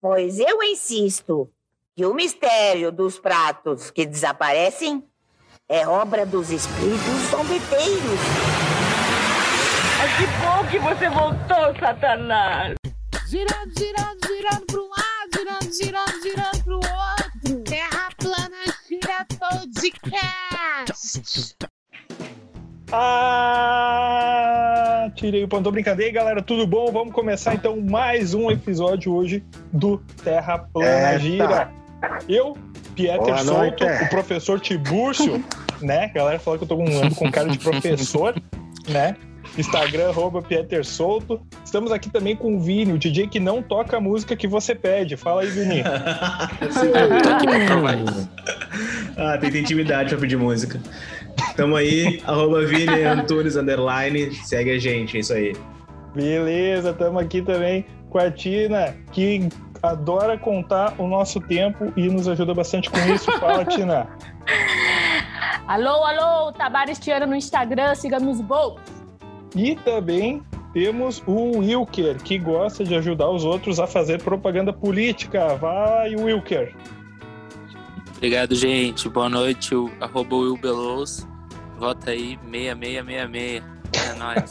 Pois eu insisto que o mistério dos pratos que desaparecem é obra dos espíritos zombeteiros. Mas que bom que você voltou, Satanás! Girando, girando, girando para um lado, girando, girando, girando para o outro. Terra plana gira podcast. Ah, tirei o ponto. Brincadeira, aí, galera, tudo bom? Vamos começar então mais um episódio hoje do Terra Plana Eita. Gira. Eu, Pieter Boa Souto, noite. o professor Tibúrcio, né? A galera falou que eu tô com, ando com cara de professor, né? Instagram, arroba Pieter Souto. Estamos aqui também com o Vini, o DJ que não toca a música que você pede. Fala aí, Vini. Ah, tem intimidade pra pedir música. Tamo aí, arroba Vini Antunes, underline, segue a gente, é isso aí. Beleza, estamos aqui também com a Tina, que adora contar o nosso tempo e nos ajuda bastante com isso. Fala, Tina. Alô, alô, Tabares Tiana no Instagram, siga-me os bol. E também temos o Wilker, que gosta de ajudar os outros a fazer propaganda política. Vai, Wilker. Obrigado, gente. Boa noite. O, arroba Will Belos. Vota aí 6666. É nóis.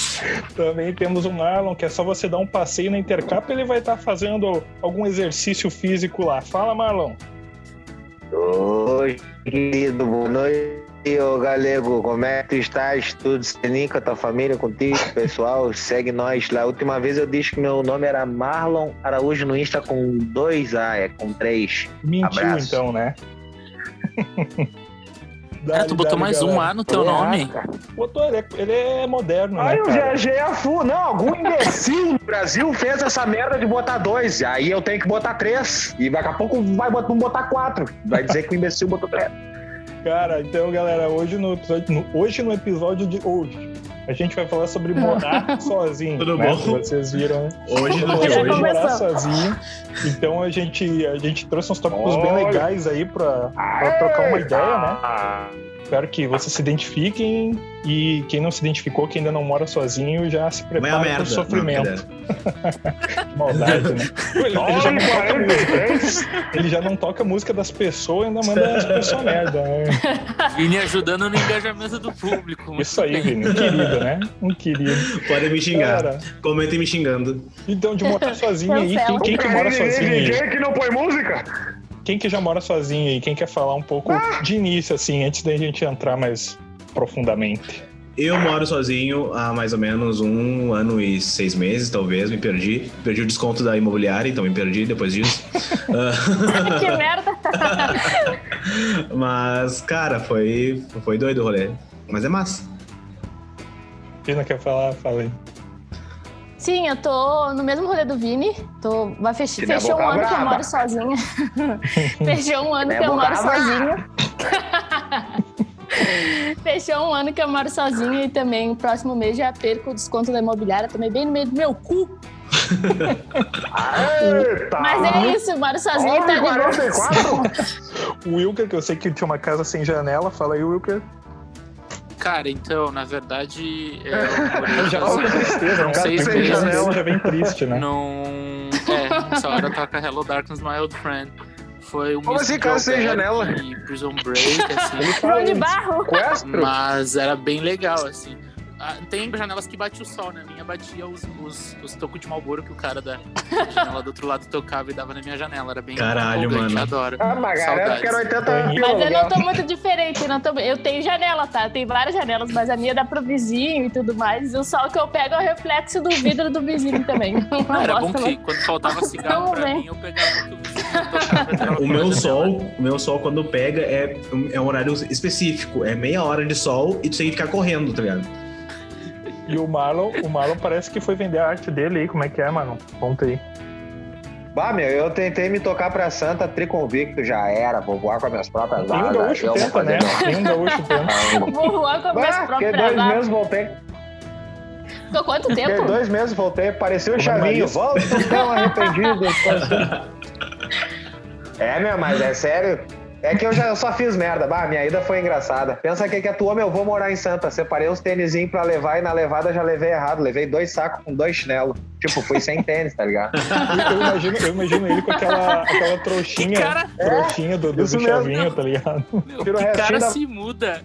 Também temos o Marlon, que é só você dar um passeio na Intercap, ele vai estar fazendo algum exercício físico lá. Fala, Marlon. Oi, querido, boa noite, ô galego. Como é que tu estás? Tudo seninho com a tua família, contigo, pessoal? Segue nós lá. A última vez eu disse que meu nome era Marlon Araújo no Insta com dois A, é com três. Mentiu, Abraço. então, né? Cara, tu botou mais um A no teu nome? Botou, ele é, ele é moderno, Aí né, o cara? GG é fu, não, algum imbecil no Brasil fez essa merda de botar dois, aí eu tenho que botar três, e daqui a pouco vai botar, botar quatro, vai dizer que o imbecil botou três. Cara, então, galera, hoje no episódio, no- hoje no episódio de hoje, a gente vai falar sobre morar sozinho. Tudo né? bom? Vocês viram? Hoje no de Já hoje. morar sozinho. Então a gente, a gente trouxe uns tópicos bem legais aí pra, pra trocar uma ideia, né? Espero que vocês se identifiquem e quem não se identificou, que ainda não mora sozinho, já se prepara para o sofrimento. Não, Maldade, né? Ele, ele já não toca música. Ele já não toca música das pessoas e ainda manda as pessoas merda. Né? Vini ajudando no engajamento do público. Isso aí. Vini. Um querido, né? Um querido. Podem me xingar. Cara, Comentem me xingando. então, de morar sozinho aí, quem, quem que mora sozinho aí? que não põe música? Quem que já mora sozinho aí? Quem quer falar um pouco de início, assim, antes da gente entrar mais profundamente? Eu moro sozinho há mais ou menos um ano e seis meses, talvez, me perdi. Perdi o desconto da imobiliária, então me perdi depois disso. Ah, que merda. Mas, cara, foi, foi doido o rolê. Mas é massa. Tina quer falar? Fala aí. Sim, eu tô no mesmo rolê do Vini. Tô, vai fech... A fechou um ano que eu brava. moro sozinha. fechou um ano que eu moro brava. sozinha. fechou um ano que eu moro sozinha e também o próximo mês já perco o desconto da imobiliária. Também bem no meio do meu cu. Eita! Mas é isso, moro sozinha e tá de boa. 44? O Wilker, que eu sei que tinha uma casa sem janela, fala aí, Wilker. Cara, então, na verdade, é, eu morei Já fica tristeza, um uns gato seis sem meses janela já vem triste, né? num... É, nessa hora toca Hello Darkness, My Old Friend. Foi um Como assim, de casa sem janela? E Prison Break, assim. João de barro. Mas era bem legal, assim. Ah, Tem janelas que bate o sol, né? Minha batia os, os, os tocos de Malboro que o cara da janela do outro lado tocava e dava na minha janela. Era bem Caralho, mano. adoro. Ah, mas Saudades. quero 80 Mas eu não tô muito diferente, não tô... eu tenho janela, tá? Tem várias janelas, mas a minha dá pro vizinho e tudo mais. E o sol que eu pego é o reflexo do vidro do vizinho também. Não Ah, era bom que quando faltava cigarro pra mim, eu pegava o que o e meu sol, o meu sol quando pega é, é um horário específico. É meia hora de sol e tu tem que ficar correndo, tá ligado? E o Marlon, o Marlon parece que foi vender a arte dele aí. Como é que é, Marlon? Conta aí. Bah, meu, eu tentei me tocar pra Santa triconvicto, já era. Vou voar com as minhas próprias Nenhum asas. gaúcho eu vou tenta, fazer né? meu- Nenhum gaúcho tenta. Vou voar com as minhas Bah, fiquei próprias dois asas. meses, voltei. Ficou quanto Fiquei tempo? dois meses, voltei. Parecia o Como Chavinho. Volta, tão arrependido. É, meu, mas é sério. É que eu já eu só fiz merda. Bah, minha ida foi engraçada. Pensa que que atuou, meu, vou morar em Santa. Separei uns tênisinhos pra levar e na levada já levei errado. Levei dois sacos com dois chinelos. Tipo, fui sem tênis, tá ligado? Eu, imagino, eu imagino ele com aquela, aquela trouxinha, Que cara- trouxinha do, do, do chavinho, tá ligado? Meu, Tira o que cara da- se muda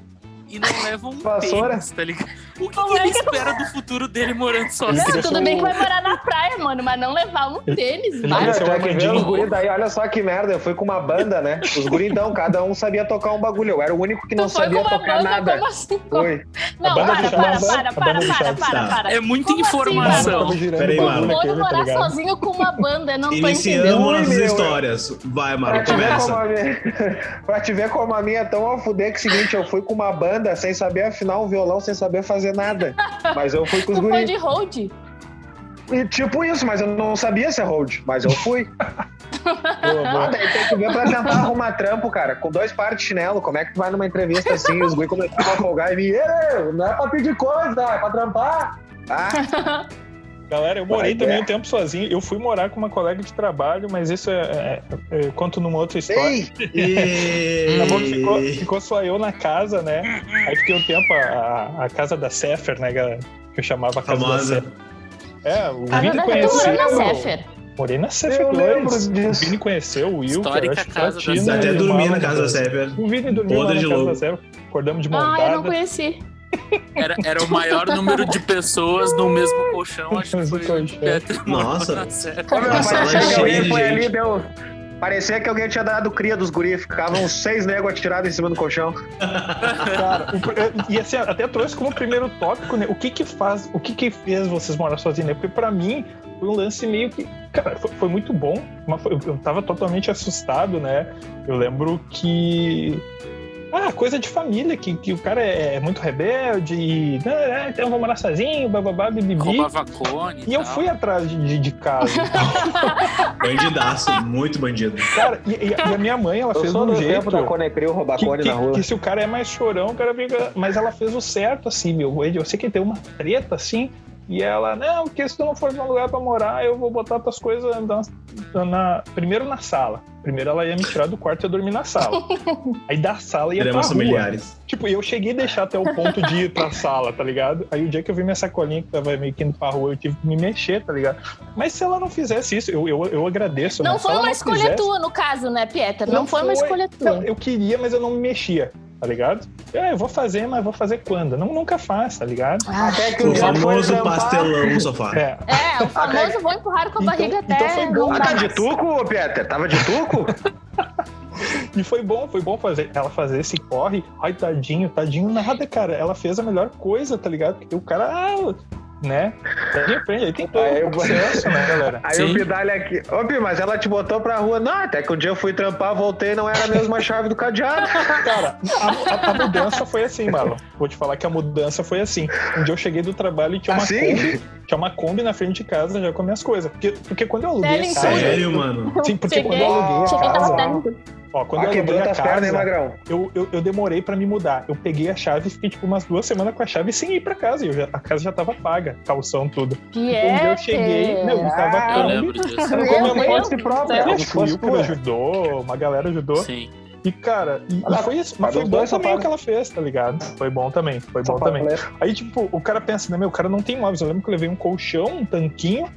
e não leva um Vassoura? tênis, tá ligado? O que, que é ele que- espera do futuro dele morando sozinho? Não, tudo bem que vai morar na praia, mano, mas não levar um tênis, ele vai. que ver Armandinho. os guri daí, olha só que merda. Eu fui com uma banda, né? Os guri, então, cada um sabia tocar um bagulho. Eu era o único que não sabia tocar banda, nada. como assim? Foi. Não, banda para, para, para, para, para, para, para. É muita Como assim, informação. mano? Girando Peraí, mano. naquele, tá morar ligado? sozinho com uma banda? Eu não tô entendendo. nossas histórias. Vai, como começa. pra te ver como a minha é tão ao fuder que é o seguinte, eu fui com uma banda sem saber afinar um violão, sem saber fazer nada. Mas eu fui com os Tu foi guris. de hold? E tipo isso, mas eu não sabia ser hold, mas eu fui. Ah, daí tem que ver pra tentar arrumar trampo, cara. Com dois pares de chinelo, como é que tu vai numa entrevista assim, os guri começaram a folgar e me, "Ei, não é pra pedir coisa, é pra trampar. Ah, Galera, eu morei Vai, também é. um tempo sozinho. Eu fui morar com uma colega de trabalho, mas isso é, é- é- conto numa outra história. ei, E... Acabou que ficou, ficou só eu na casa, né? Aí fiquei um tempo a, a- a casa da Sefer, né, galera? Que eu chamava a casa Famosa. da Sefer. É, o Casa Vini conheceu. Na Sefer. Morei na Sefer Eu 2. lembro O. Vini conheceu o Will, Histórica que eu acho que casa da Tina Sefer. Até dormi na casa da. Sefer. O Vini dormiu na casa da Sefer. Acordamos de Ah, eu não montada. conheci. Era, era o maior número de pessoas no mesmo colchão, acho que foi Nossa. meu, A sala parecia que cheia foi ali, deu. Parecia que alguém tinha dado cria dos guris. Ficavam seis negros atirados em cima do colchão. Cara, o e assim, até trouxe como primeiro tópico, né? O que que faz, o que que fez vocês morar sozinhos, né? Porque pra mim foi um lance meio que, cara, foi, foi muito bom, mas foi- eu, eu tava totalmente assustado, né? Eu lembro que ah, coisa de família, que, que o cara é, muito rebelde e. "Não, é, então eu vou morar sozinho, bababá, bibibi. Roubava cone E eu fui atrás de, de, de casa. Bandidaço, muito bandido. cara, e, e a e a minha mãe, ela Eu fez um do jeito. tempo da Conecril roubar que, cone que- na rua. que se o cara é mais chorão, o cara fica. Mas ela fez o certo, assim, meu. Eu sei que tem uma treta, assim. E ela, não, porque se tu não for num lugar pra morar, eu vou botar tuas coisas na, na- primeiro na sala. Primeiro ela ia me tirar do quarto e eu dormir na sala. Aí da sala ia pra Dramas rua. familiares. Tipo, eu cheguei a deixar até o ponto de ir pra sala, tá ligado? Aí o dia que eu vi minha sacolinha que tava meio que indo pra rua, eu tive que me mexer, tá ligado? Mas se ela não fizesse isso, eu, eu, eu agradeço. Não foi uma não escolha fizesse- tua, no caso, né, Pieter? Não, Não foi uma foi. escolha Não, tua. eu queria, mas eu não me mexia, tá ligado? É, eu vou fazer, mas vou fazer quando? Não, nunca faz, tá ligado? Ah, Até que O famoso pastelão no sofá. É, É, o famoso vou empurrar com a Então- barriga então até. foi bom. Ah, tá de tuco, Peter? Tava de tuco? E foi bom, foi bom fazer ela fazer esse corre. Ai, tadinho, tadinho nada, cara. Ela fez a melhor coisa, tá ligado? Porque o cara, ah, né? Aprende. Aí tem todo Aí o eu- processo, né, galera? Aí Sim. o Pidalha aqui. Ô, Pi, mas ela te botou pra rua. Não, até que um dia eu fui trampar, voltei não era a mesma chave do cadeado. Cara, a, a- a mudança foi assim, Marlon. Vou te falar que a mudança foi assim. Um dia eu cheguei do trabalho e tinha uma Assim? Kombi. Tinha uma Kombi na frente de casa já com minhas coisas. Porque, porque quando eu aluguei casa. Sério, mano? Sim, porque quando eu Cheguei, aluguei a cheguei casa. Ó, quando Ó, eu quebrou a pernas, casa, Magrão? eu, eu, eu demorei pra me mudar. Eu peguei a chave e fiquei tipo umas duas semanas com a chave sem ir pra casa. E eu já- a casa já tava paga, calção, tudo. Então, um dia eu cheguei, meu, tava Ah, Eu lembro disso. Como Meu minha mãe Deus fosse do própria, como O ajudou, uma galera ajudou. Sim. E, cara, e, Ah, foi isso. mas foi bom também o que ela fez, tá ligado? Foi bom também, foi bom também. panfleto. Aí, tipo, o cara pensa, né, meu, o cara não tem móveis. Eu lembro que eu levei um colchão, um tanquinho,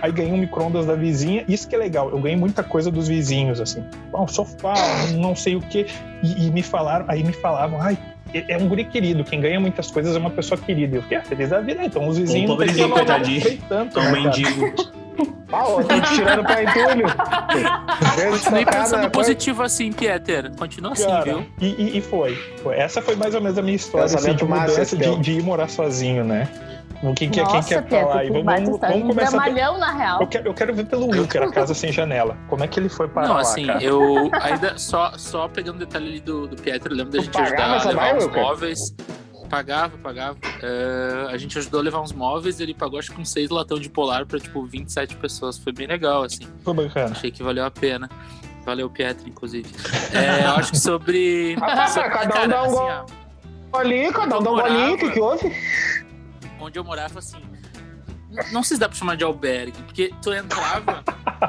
aí ganhei um micro-ondas da vizinha. Isso que é legal, eu ganhei muita coisa dos vizinhos, assim. Um sofá, um não sei o quê. E, e me falaram, aí me falavam, ai, é um guri querido, quem ganha muitas coisas é uma pessoa querida. Eu fiquei ah, feliz da vida, então os vizinhos Um pobrezinho, coitadinho. né, cara? mendigo. Ah, ó, tô te tirando pra entulho. Desde Continue tocar pensando na positivo assim, Pieter. Continua assim, Cara, viu? e, e- e foi, foi. Essa foi mais ou menos a minha história assim, de mudança de, de ir morar sozinho, né? O que, que, quem Nossa, quer falar? Aí? que Vamos, vamos, vamos Um começar. dramalhão, na real. Eu quero, eu quero ver pelo Wilker, a casa sem janela. Como é que ele foi parar Não, lá, assim, cara? eu ainda só, só pegando o detalhe ali do, do Pieter, eu lembro da gente ajudar a levar uns Wilker? Pagava, pagava. É, a gente ajudou a levar uns móveis, ele pagou acho que uns seis latão de polar pra tipo 27 pessoas. Foi bem legal, assim. Foi bacana. Achei que valeu a pena. Valeu, Pieter, inclusive. É, eu acho que sobre. Ah, sobre- cada um cara, dá um assim, gol. ó, Bolinho, cada um dá um Eu bolinho, o que que houve? onde eu morava, assim. Não sei se dá pra chamar de albergue, porque tu entrava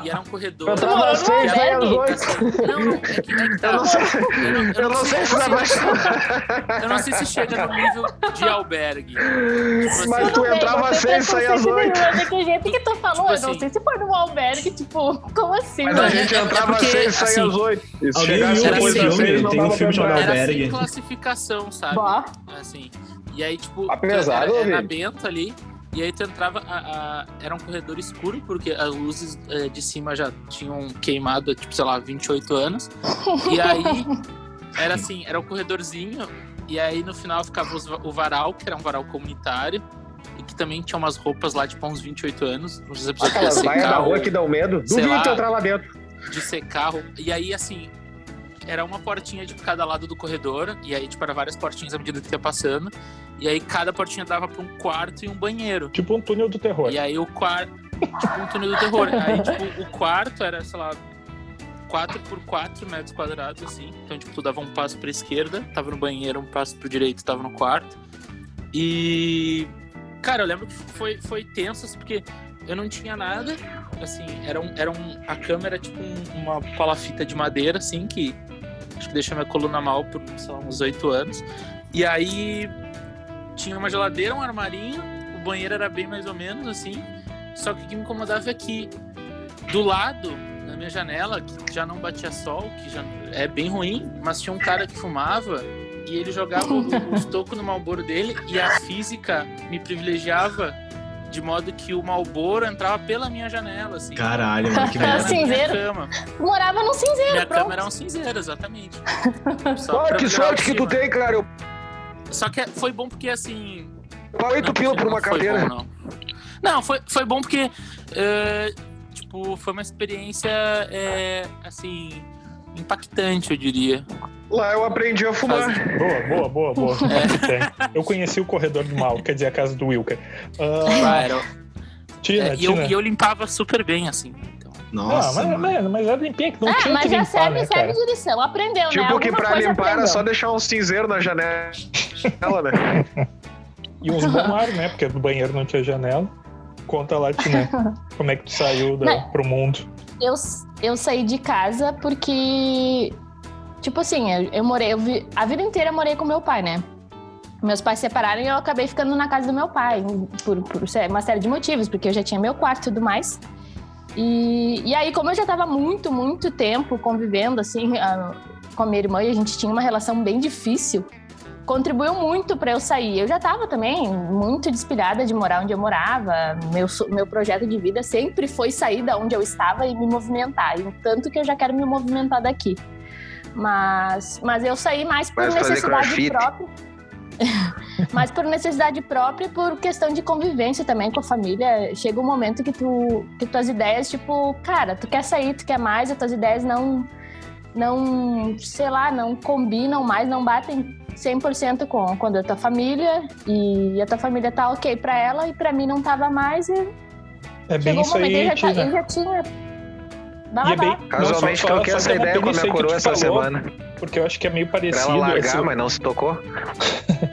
e era um corredor. Eu entrava às seis, saía às oito. Assim, não, não, é que, é que tá. Eu não sei, Eu não, eu não sei se dá pra se- Eu não sei se chega no nível de albergue. Tipo Mas assim, tu entrava às seis, saía às oito. Do jeito que tu falou, Tipo eu não assim. sei se foi num albergue, tipo, como assim? Mas a gente é entrava às seis, saía assim, às oito. E se Alguém chegasse viu era depois das assim, seis, filme? não Tem um filme chamado era Albergue. sem classificação, sabe? Bah. Assim. E aí, tipo, pesado, era, era na. Bento ali. E aí tu entrava, a, a- era um corredor escuro, porque as luzes eh, de cima já tinham queimado, tipo, sei lá, 28 anos. E aí, era assim, era um corredorzinho, e aí no final ficava os o varal, que era um varal comunitário, e que também tinha umas roupas lá, tipo, uns 28 anos. Não sei se a pessoa queria Aquelas baias da secar rua ou- que dão medo. Duvido lá. tu entrar lá dentro. de secar. E aí, assim, era uma portinha de cada lado do corredor, e aí, tipo, era várias portinhas à medida que ia passando. E aí, cada portinha dava pra um quarto e um banheiro. Tipo um túnel do terror. E aí, o quarto. Tipo, um túnel do terror. Aí, tipo, o quarto era, sei lá. 4 por 4 metros quadrados, assim. Então, tipo, tu dava um passo pra esquerda, tava no banheiro, um passo pro direito, tava no quarto. E. Cara, eu lembro que foi, foi tenso, assim, porque eu não tinha nada. Assim, era um. Era um a câmera era tipo um- uma palafita de madeira, assim, que acho que deixou minha coluna mal por, sei lá, uns 8 anos. E aí tinha uma geladeira, um armarinho, o banheiro era bem mais ou menos assim. Só que o que me incomodava é que do lado, na minha janela, que já não batia sol, que já é bem ruim, mas tinha um cara que fumava e ele jogava o, o estoco no malboro dele e a física me privilegiava de modo que o malboro entrava pela minha janela, assim. Caralho, mano, que merda. minha Cinzeiro. cama. Morava no cinzeiro, Minha pronto. cama era um cinzeiro, exatamente. Só Ah, que sorte que tu tem, cara. Eu Só que foi bom porque, assim, paguei tu pila por uma carteira. bom, não. Não, foi, foi bom porque, é, tipo, foi uma experiência, é, assim, impactante, eu diria. Lá eu aprendi a fumar. Boa, boa, boa, boa. É. Eu conheci o corredor do mal, quer dizer, a casa do Wilker. Ah, Ah, era- Tina, é, e, eu, Tina. e eu limpava super bem, assim. Então, Nossa, ah, mas, mas, mas era limpinha que não É, tinha mas que já limpar, serve, né, serve cara? de lição. Aprendeu, né? Tipo que pra limpar era aprendeu. só deixar um cinzeiro na janela, né? E uns bons ar, né? Porque no banheiro não tinha janela. Conta lá, Tina, como é que tu saiu da, Não. pro mundo. eu, eu saí de casa porque, tipo assim, eu, eu morei, eu vi- a vida inteira eu morei com meu pai, né? Meus pais se separaram e eu acabei ficando na casa do meu pai, por, por uma série de motivos, porque eu já tinha meu quarto e tudo mais. E, e aí, como eu já tava muito, muito tempo convivendo, assim, a- com a minha irmã e a gente tinha uma relação bem difícil, contribuiu muito para eu sair. Eu já estava também muito despirada de morar onde eu morava. Meu, meu projeto de vida sempre foi sair da onde eu estava e me movimentar. E tanto que eu já quero me movimentar daqui. Mas, mas eu saí mais por necessidade própria. mas por necessidade própria e por questão de convivência também com a família. Chega um momento que tu que tuas ideias, tipo, cara, tu quer sair, tu quer mais, as tuas ideias não não, sei lá, não combinam mais, não batem 100% com, com a tua família e a tua família tá ok pra ela e pra mim não tava mais e É bem chegou um isso momento aí, e já, já tinha Vai E é bem. Casualmente não, só- troquei essa ideia com a interrompendo isso minha coroa essa falou, semana. Porque eu acho que é meio Pra parecido ela largar, esse, mas não se tocou.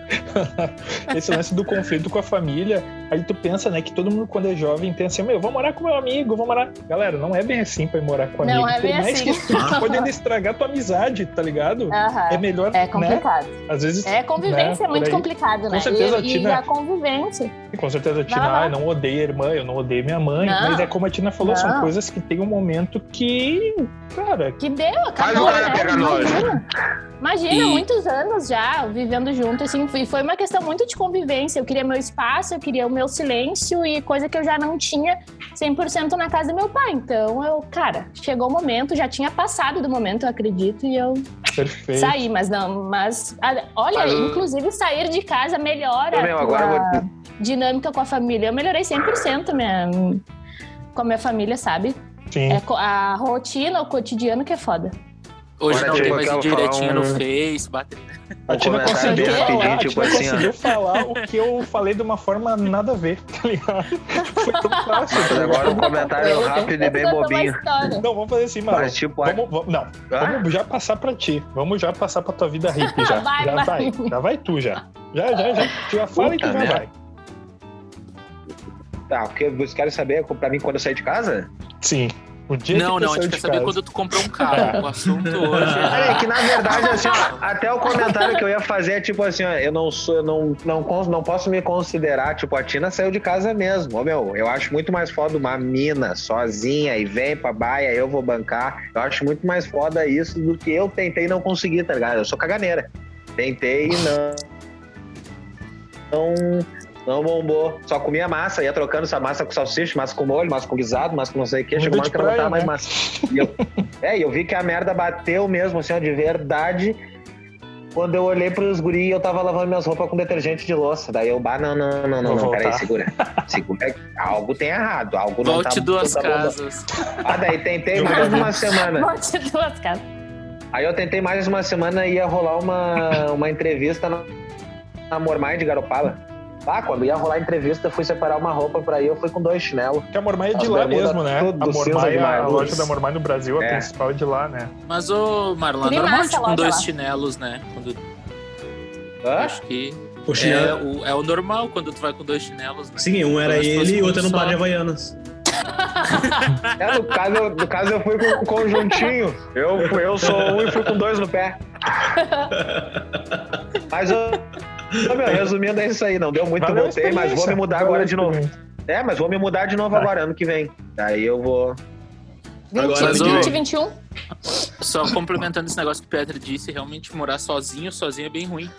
esse lance do conflito com a família. Aí tu pensa, né, que todo mundo quando é jovem pensa assim, meu, vou morar com meu amigo, vou morar. Galera, não é bem assim pra ir morar com Não amigo. é Por bem mais assim. que tu podendo estragar tua amizade, tá ligado? É melhor, É né? complicado. Às vezes. É, convivência né, é muito complicado, né? certeza, e, e Tina- a convivência. Com certeza a Tina, Vai lá. ah, eu não odeio a irmã, eu não odeio minha mãe. Não. Mas é como a Tina falou, são Não. coisas que tem um momento que. Cara, Que deu, acabou, o cara né? pegar. Imagina, E- muitos anos já vivendo junto, assim, e foi uma questão muito de convivência. Eu queria meu espaço, eu queria o meu silêncio e coisa que eu já não tinha 100% na casa do meu pai. Então, eu, cara, chegou o momento, já tinha passado do momento, eu acredito, e eu perfeito. saí, mas não, mas olha, Mas inclusive sair de casa melhora meu, a tua dinâmica com a família. Eu melhorei 100% minha, com a minha família, sabe? Sim. É a rotina, o cotidiano que é foda. Hoje Olha, não tem tipo, mais aquela diretinha no um- Face, bater. A Um Tina comentário conseguiu falar, rapidinho, a tipo assim, conseguiu falar o que eu falei de uma forma nada a ver, tá ligado? Foi tão fácil. Mas tá agora um comentário rápido e bem é bobinho. Não, vamos fazer assim, mano. Mas tipo, Vamos, vamos- não, Ah? vamos já passar pra ti. Vamos já passar pra tua vida hippie já. Vai, já vai. vai. Já vai tu já. Já, já, já. Tu já fala e tu já vai. Tá, o que vocês querem saber pra mim quando eu sair de casa? Sim. O dia Não, que não, a gente de quer saber casa. quando tu compra um carro. O assunto hoje É, é. que na verdade, assim, ó, até o comentário que eu ia fazer é tipo assim, ó, eu não sou, eu não, não, não posso me considerar, tipo, a Tina saiu de casa mesmo. Ô, meu, eu acho muito mais foda uma mina sozinha e vem pra baia, eu vou bancar. Eu acho muito mais foda isso do que eu tentei e não consegui, tá ligado? Eu sou caganeira. Tentei e não. Não, não bombou. Só comia massa, ia trocando essa massa com salsicha, massa com molho, massa com guisado, massa com não sei o que. Chegou uma hora que não tava mais né? massa. E eu, é, e eu vi que a merda bateu mesmo, assim, ó, de verdade. Quando eu olhei pros guri, eu tava lavando minhas roupas com detergente de louça. Daí eu, bah, não, não, não, não, não, peraí, segura. Segura. Algo tem errado, algo não tá Volte duas tá casas. Ah, daí tentei mais uma semana. De duas casas. Aí eu tentei mais uma semana e ia rolar uma, uma entrevista na, na Mormai de Garopala. Ah, quando ia rolar a entrevista, eu fui separar uma roupa pra ir, eu fui com dois chinelos. Que a Mormai é de lá mesmo, né? A Mormai, a loja da Mormai no Brasil, a É. principal é de lá, né? Mas, ô, Marlon, é normal, com dois lá. chinelos, né? Quando, Hã? acho que O é chinelo. o, é o normal quando tu vai com dois chinelos, né? Sim, um era ele e um outro era um par de Havaianas. É, no caso, no caso eu fui com um conjuntinho. Eu, eu sou um e fui com dois no pé. Mas eu. Meu, resumindo, é isso aí. Não deu muito, eu Valeu mas vou me mudar valeu agora de novo. É, mas vou me mudar de novo Tá. agora, ano que vem. Daí eu vou. 20, Agora, mas, ô, 20, 21. Só complementando esse negócio que o Petra disse, realmente morar sozinho, sozinho é bem ruim.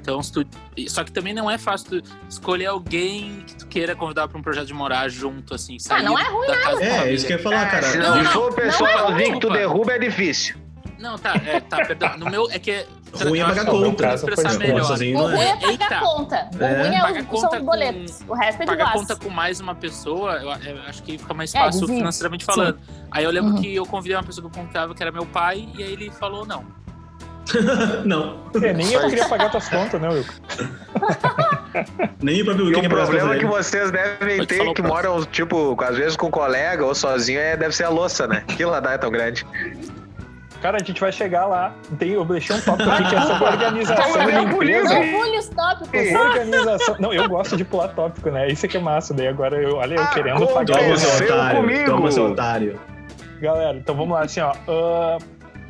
Então, se tu... Só que também não é fácil tu escolher alguém que tu queira convidar pra um projeto de morar junto, assim, sair não é ruim da casa da É, família. isso que eu ia falar, cara. se não, não, não, for o pessoalzinho que tu derruba, é difícil. Não, tá, é, tá, perdão. No meu, é que... Ruim é pagar que conta. expressar Foi melhor. sozinho O ruim é. é pagar conta. O É. ruim é Pagar o, conta são os com- boletos. O resto é de Pagar conta com mais uma pessoa, eu, eu acho que fica mais É, fácil divide. financeiramente falando. Aí eu lembro Uhum. que eu convidei uma pessoa que eu confiava, que era meu pai, e aí ele falou não. Não. É, nem eu queria pagar tuas contas, né, Wilco? Nem o próprio E Wiki o é problema que vocês devem ter, que moram, tipo, às vezes com colega ou sozinho, é, deve ser a louça, né? Lá dá é tão grande. Cara, a gente vai chegar lá. Tem, eu deixei um tópico aqui que é sobre organização por empresa. os tópicos. Organização. Não, eu gosto de pular tópico, né? Isso é que é massa. Daí agora eu, olha, eu Ah, querendo pagar Toma, os seu otário. comigo. Toma, seu otário. Galera, então vamos lá, assim, ó. ah,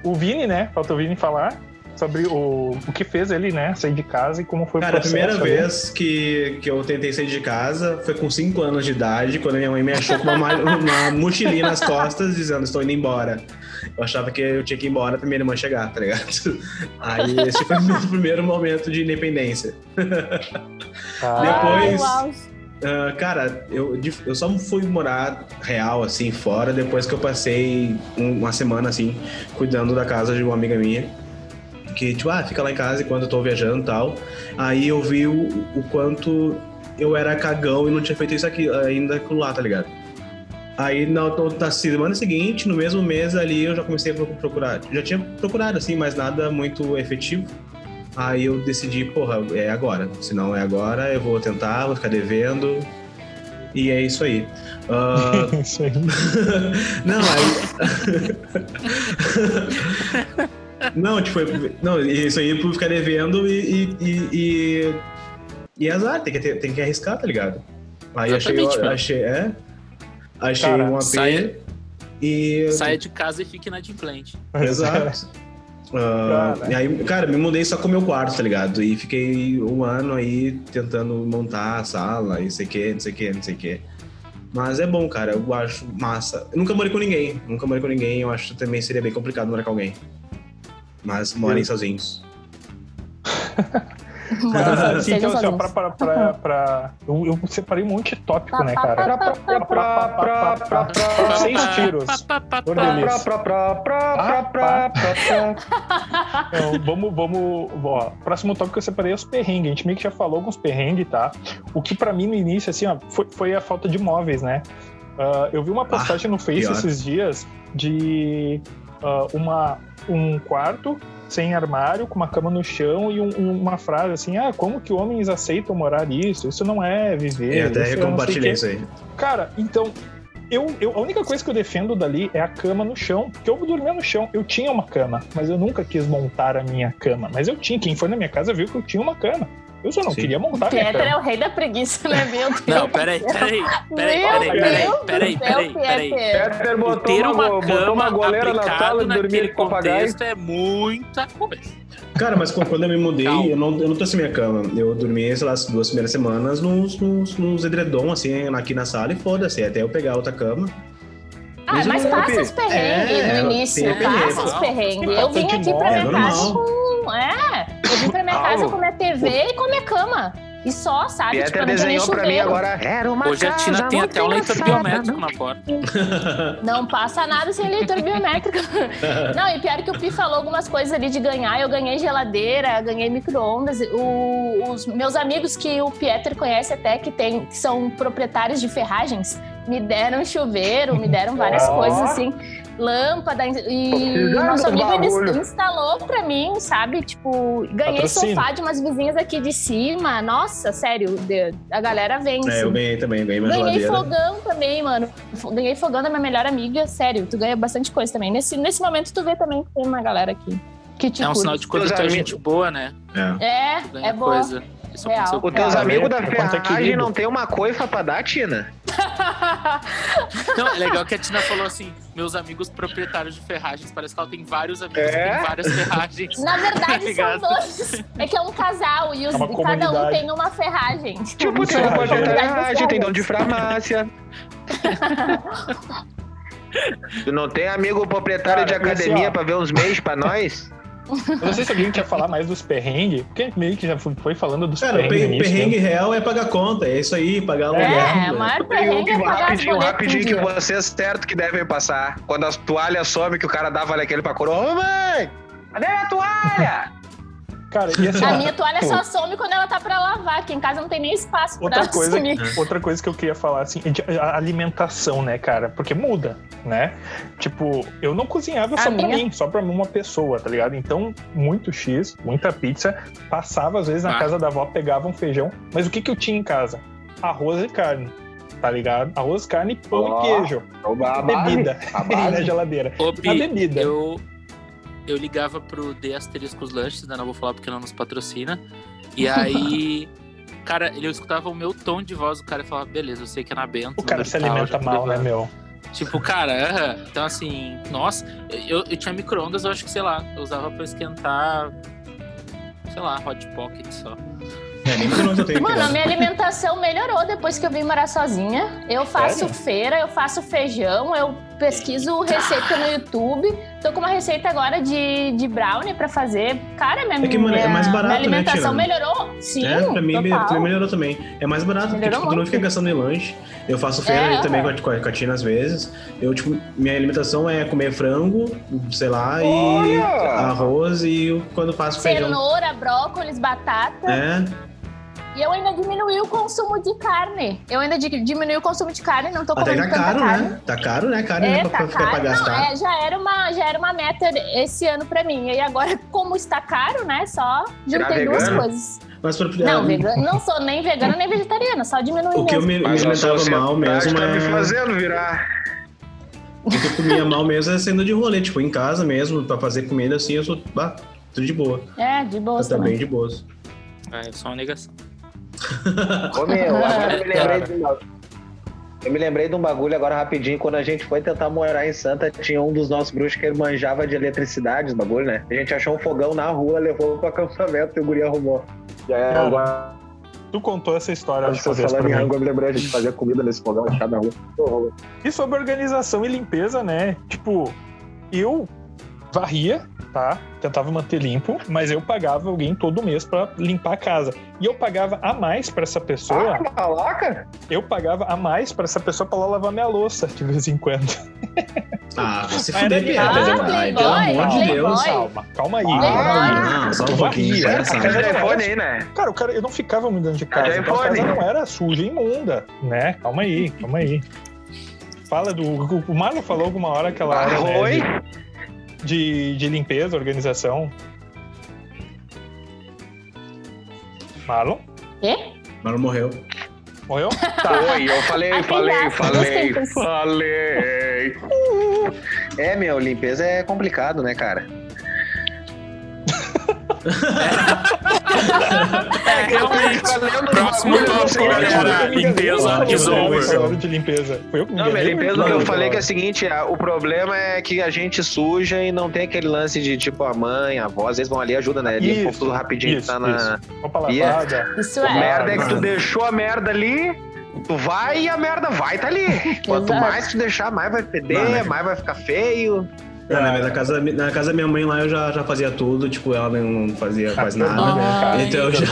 o Vini, né? Falta o Vini falar sobre o, o que fez ele, né? Sair de casa e como foi Cara, o a processo. primeira ali. vez que, que eu tentei sair de casa foi com 5 anos de idade, quando a minha mãe me achou com uma, ma- uma mochilinha nas costas, dizendo, estou indo embora. Eu achava que eu tinha que ir embora pra minha irmã chegar, tá ligado? Aí esse foi o meu primeiro momento de independência. Ah, Depois- uau. Ah, cara, eu, eu só fui morar real, assim, fora, depois que eu passei um- uma semana, assim, cuidando da casa de uma amiga minha. Que, tipo, ah, fica lá em casa enquanto eu tô viajando e tal. Aí eu vi o, o quanto eu era cagão e não tinha feito isso aqui ainda aquilo lá, tá ligado? Aí na, na semana seguinte, no mesmo mês ali, eu já comecei a pro- procurar. Já tinha procurado, assim, mas nada muito efetivo. Aí eu decidi, porra, é agora. Se não é agora, eu vou tentar, vou ficar devendo. E é isso aí. Ah, Isso aí. não, aí. não, tipo, não, isso aí por ficar devendo e. e, e, e, e azar, tem que, ter- tem que arriscar, tá ligado? Aí achei, achei, é. Achei Cara, um AP saia- e. Saia de casa e fique inadimplente. Exato. Ah, Cara. e aí, cara, me mudei só com o meu quarto, tá ligado? E fiquei um ano aí tentando montar a sala e sei que, não sei que, não sei que. Mas é bom, cara, eu acho massa. Eu nunca morei com ninguém, nunca morei com ninguém, eu acho que também seria bem complicado morar com alguém. Mas morem sozinhos. Mas, Assim, sejam então, assim, ó, sozinhos. pra, pra, pra, pra- eu, eu separei um monte de tópico, né, cara? Seis tiros. Então, vamos, vamos. Ó, próximo tópico que eu separei é os perrengues. A gente meio que já falou alguns perrengues, tá? O que pra mim no início, assim, ó, foi, foi a falta de móveis, né? Ah, eu vi uma postagem no Face pior. esses dias de ah, uma, um quarto sem armário, com uma cama no chão e um- um- uma frase assim: ah, como que homens aceitam morar nisso? Isso não é viver. Eu até isso é compartilhei quê." isso aí. Cara, então. Eu, eu- a única coisa que eu defendo dali é a cama no chão, porque eu dormia no chão. Eu tinha uma cama, mas eu nunca quis montar a minha cama. Mas eu tinha. Quem foi na minha casa viu que eu tinha uma cama. Eu só não Sim. queria montar minha Pieter é o rei da preguiça, né, meu Deus? Não, peraí, peraí. Peraí, peraí, peraí, peraí, do peraí, peraí. Pieter. Peter Ter botou uma, uma botou uma cama goleira na sala e dormia naquele com papagaio. contexto é muita coisa. Cara, mas quando eu me mudei, Calma. eu não, eu não trouxe minha cama. Eu dormi, sei lá, as duas primeiras semanas nos, nos, nos edredom, assim, aqui na sala e foda-se, até eu pegar outra cama. Ah, Mas mas passa os perrengues É, no início, passa os perrengues. Eu vim aqui pra minha É casa com... casa com minha TV e com minha cama. E só, sabe? Pieter tipo, não desenhou pra mim chuveiro. agora. Era uma Hoje a casa Tina tem até um leitor biométrico na porta. Não passa nada sem leitor biométrico. Não, e pior que o Pi falou algumas coisas ali de ganhar. Eu ganhei geladeira, ganhei micro-ondas. O- Os meus amigos que o Pieter conhece até, que, tem, que são proprietários de ferragens, me deram chuveiro, me deram várias Ó. coisas assim. Lâmpada, e nosso amigo bagulho. instalou pra mim, sabe? Tipo, ganhei Patrocínio. sofá de umas vizinhas aqui de cima. Nossa, sério, a galera vem. É, eu ganhei também, ganhei minha Ganhei geladeira. fogão também, mano. Ganhei fogão da minha melhor amiga. Sério, tu ganha bastante coisa também. Nesse, nesse momento, tu vê também que tem uma galera aqui. Que te É um curte. sinal de quando Meus tu é gente boa, né? É. É, é boa. coisa. Isso Real. aconteceu Os teus amigos da ferragem não tem uma coifa pra dar, Tina? Não, é legal que a Tina falou assim: meus amigos proprietários de ferragens. Parece que ela tem vários amigos que É? têm várias ferragens. Na verdade, são Ligado? dois. É que é um casal e, os, É e cada um tem uma ferragem. Tipo, não pode ter ferragem, tem dono de farmácia. tu não tem amigo proprietário Cara, de assim, academia ó. pra ver uns mês pra nós? Eu não sei se alguém quer falar mais dos perrengues, porque meio que já foi falando dos Cara, o perrengues. per- no início, perrengue né? real é pagar conta, é isso aí, pagar aluguel. É, né? o maior perrengue que é pagar rapidinho, rapidinho que vocês certo que devem passar. Quando as toalhas somem, que o cara dá vale aquele pra coroa. Ô mãe! Cadê a toalha? Cara, e assim, A minha toalha só some quando ela tá pra lavar. Aqui em casa não tem nem espaço pra Outra coisa, sumir. outra coisa que eu queria falar, assim, é de a alimentação, né, cara? Porque muda, né? Tipo, eu não cozinhava só A pra mim, só pra uma pessoa, tá ligado? Então, muito X, muita pizza. Passava, às vezes, na Ah. casa da avó, pegava um feijão. Mas o que que eu tinha em casa? Arroz e carne, tá ligado? Arroz, carne, pão Ó, e queijo. A base, Bebida. a Aí na geladeira. Ô, A bebida. eu, eu ligava pro D Asterisco os Lanches, né? Não vou falar porque não nos patrocina. E aí, cara, ele escutava o meu tom de voz, o cara falava, beleza, eu sei que é na Bento. O cara se tal, alimenta mal, né, levando." meu? Tipo, cara, aham. então assim, nossa, eu, eu tinha micro-ondas, eu acho que, sei lá, eu usava pra esquentar, sei lá, hot pocket só. É, nem eu tenho Mano, a minha alimentação melhorou depois que eu vim morar sozinha. Eu faço Sério? feira, eu faço feijão, eu pesquiso receita no YouTube. Tô com uma receita agora de, de brownie pra fazer. Cara, minha, É que, mano, é minha, mais barato, minha né, alimentação Tina? melhorou. Sim, É, pra mim, total. também melhorou também. É mais barato, porque Melhorou tipo, tu não fica gastando em lanche. Eu faço feira É, também é. com a, com a- Tina às vezes. Eu, tipo, minha alimentação é comer frango, sei lá, e Olha! arroz e quando faço feijão. Cenoura, brócolis, batata. É, E eu ainda diminui o consumo de carne. Eu ainda di- diminui o consumo de carne, não tô até comendo tá caro, carne. né? Tá caro, né? Carne É, né, pra, tá pra, pra caro. Não, gastar. é, já, era uma, já era uma meta esse ano pra mim. E agora, como está caro, né? Só juntei duas vegano? coisas. Mas pra, Não, é, vegano, não sou nem vegana nem vegetariana, só diminui o que eu mesmo. me, me alimentava mal mesmo tá me é. fazendo virar. O que eu comia mal mesmo é sendo de rolê, tipo, em casa mesmo, pra fazer comida assim, eu sou. Ah, tudo de boa. É, de boa Tá bem também. de boas. É, só uma negação. Ô meu, agora eu me lembrei de um bagulho. Eu me lembrei de um bagulho agora rapidinho. Quando a gente foi tentar morar em Santa, tinha um dos nossos bruxos que ele manjava de eletricidade, os bagulho, né? A gente achou um fogão na rua, levou pro acampamento e o guri arrumou. Já Cara, agora, Tu contou essa história falando em mim. rango, eu me lembrei a gente fazia comida nesse fogão, achar na rua. E sobre organização e limpeza, né? Tipo, eu varria, tá? Tentava manter limpo, mas eu pagava alguém todo mês pra limpar a casa. E eu pagava a mais pra essa pessoa. Ah, malaca? Eu pagava a mais pra essa pessoa pra ela lavar minha louça de vez em quando. Ah, você fuder, era demais. Ah, pelo amor de. Deus. Calma, calma aí. Ah, calma aí. Não, só um pouquinho, essa. era iPhone aí, né? Cara, o cara, eu não ficava muito dentro de casa. Então a casa não era suja e imunda, né? Calma aí, calma aí. Fala do. O Marlon falou alguma hora aquela hora né, Oi? De, de limpeza, organização. Marlon? Quê? Não morreu. Morreu? Oi, eu falei, falei, falei, falei. É, meu, limpeza é complicado, né, cara? É, realmente. Próximo tópico, galera. Limpeza is over. Falando de limpeza. Foi eu que me Não, minha enganei, limpeza que eu falei que é o seguinte, é, o problema é que a gente suja e não tem aquele lance de tipo a mãe, a avó, às vezes vão ali e ajudam, né? Limpa tudo rapidinho isso, tá na. isso. O é. merda é que tu deixou a merda ali, tu vai e a merda vai tá ali. Quanto Exato. mais tu deixar, mais vai feder, Mano. mais vai ficar feio. Não, na, na casa, na casa da minha mãe lá eu já, já fazia tudo, tipo, ela não fazia quase nada. Ah, Então eu já,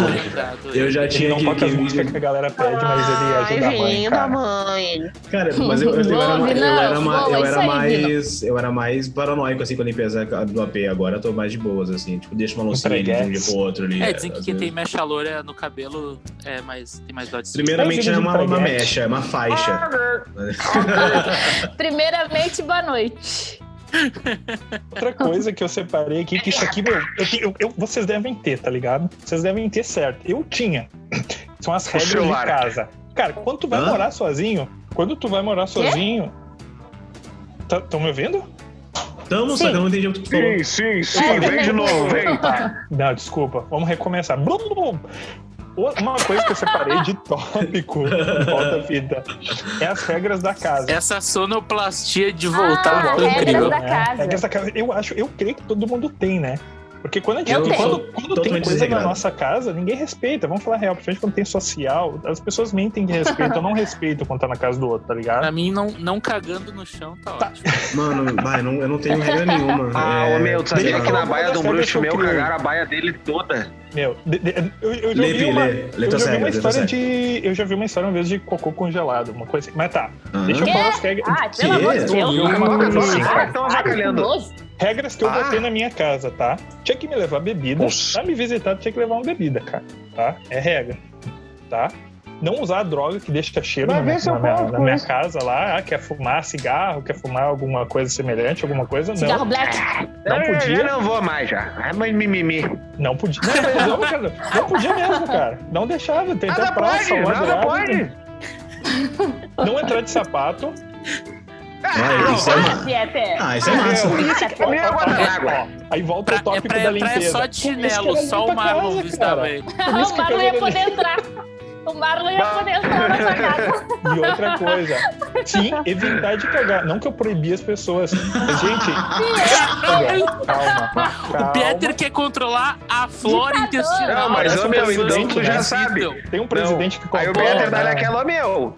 eu já Ele tinha não que. toca as que- músicas que a galera pede, mas ele ajuda a mãe, cara. mãe. Cara, mas eu, eu, eu era, eu não, era, ma- eu era mais. Eu era mais paranoico assim com a limpeza do AP. Agora eu tô mais de boas, assim. Tipo, deixa uma loucinha ali de um dia pro outro ali. É, dizem que quem tem mecha loura no cabelo é mais, tem mais dó de. Primeiramente é uma, uma preguiça. mecha, é uma faixa. Primeiramente, boa noite. Outra coisa que eu separei aqui, que isso aqui, meu, eu eu- eu- vocês devem ter, tá ligado? Vocês devem ter certo. Eu tinha. São as regras de casa. Cara, quando tu vai Hã? morar sozinho, quando tu vai morar sozinho. Estão me ouvindo? Tamo, só que eu não entendi o que tu falou. sim, sim, É, vem de novo, vem. Tá. Não, desculpa. Vamos recomeçar. Blum, blum. Uma coisa que eu separei de tópico em volta da vida é as regras da casa. Essa sonoplastia de voltar Ah, regras incrível. da né? casa. Regras da casa. Eu acho, eu creio que todo mundo tem, né? Porque quando, a gente, Eu tenho. quando, quando tem coisa na nossa casa, ninguém respeita. Vamos falar real, principalmente quando tem social, as pessoas mentem de respeito, ou não respeitam quando tá na casa do outro, tá ligado? Pra mim, não, não cagando no chão tá Tá. ótimo. Mano, vai, não, eu não tenho regra nenhuma. Ah, É, ô meu, tu sabia eu que na baia de um regras bruxo eu meu cagaram a baia dele toda? Meu, de- de- eu, eu já Lê, vi uma, eu já vi uma história de. Eu já vi uma história uma vez de cocô congelado, uma coisa assim. Mas tá, deixa eu falar as regras. Ah, pelo amor de Eu Deus. cara. estão avacalhando. Regras que eu Ah. botei na minha casa, tá? Tinha que me levar bebida. Pra me visitar, tinha que levar uma bebida, cara. Tá? É regra. Tá? Não usar droga que deixa cheiro na minha, eu na minha- na minha casa lá. Ah, quer fumar cigarro, quer fumar alguma coisa semelhante, alguma coisa. Cigarro Não, black. não Eu podia. já não vou mais já. Ai, mas mimimi. Não podia. Não, não, cara, não podia mesmo, cara. Não deixava. Tem até praça pode, nada pode. Não entrar de sapato. Ah, isso é Ah, Pieter. Ah, isso é massa. A minha água da água. Aí volta Pra, o é tópico pra da entrar é limpeza. só de chinelo, só o Marlon cara. ele. Por O Marlon ia poder entrar. O Marlon ia poder entrar na sua casa. E outra coisa, sim, evitar de cagar. Não que eu proibi as pessoas. Mas, gente, calma, calma. O Pieter quer controlar a flora Ditador. intestinal. Não, mas, ô, meu, então tu já sabe. Tem um presidente que Aí o controla. Peter dá né? aquela, meu.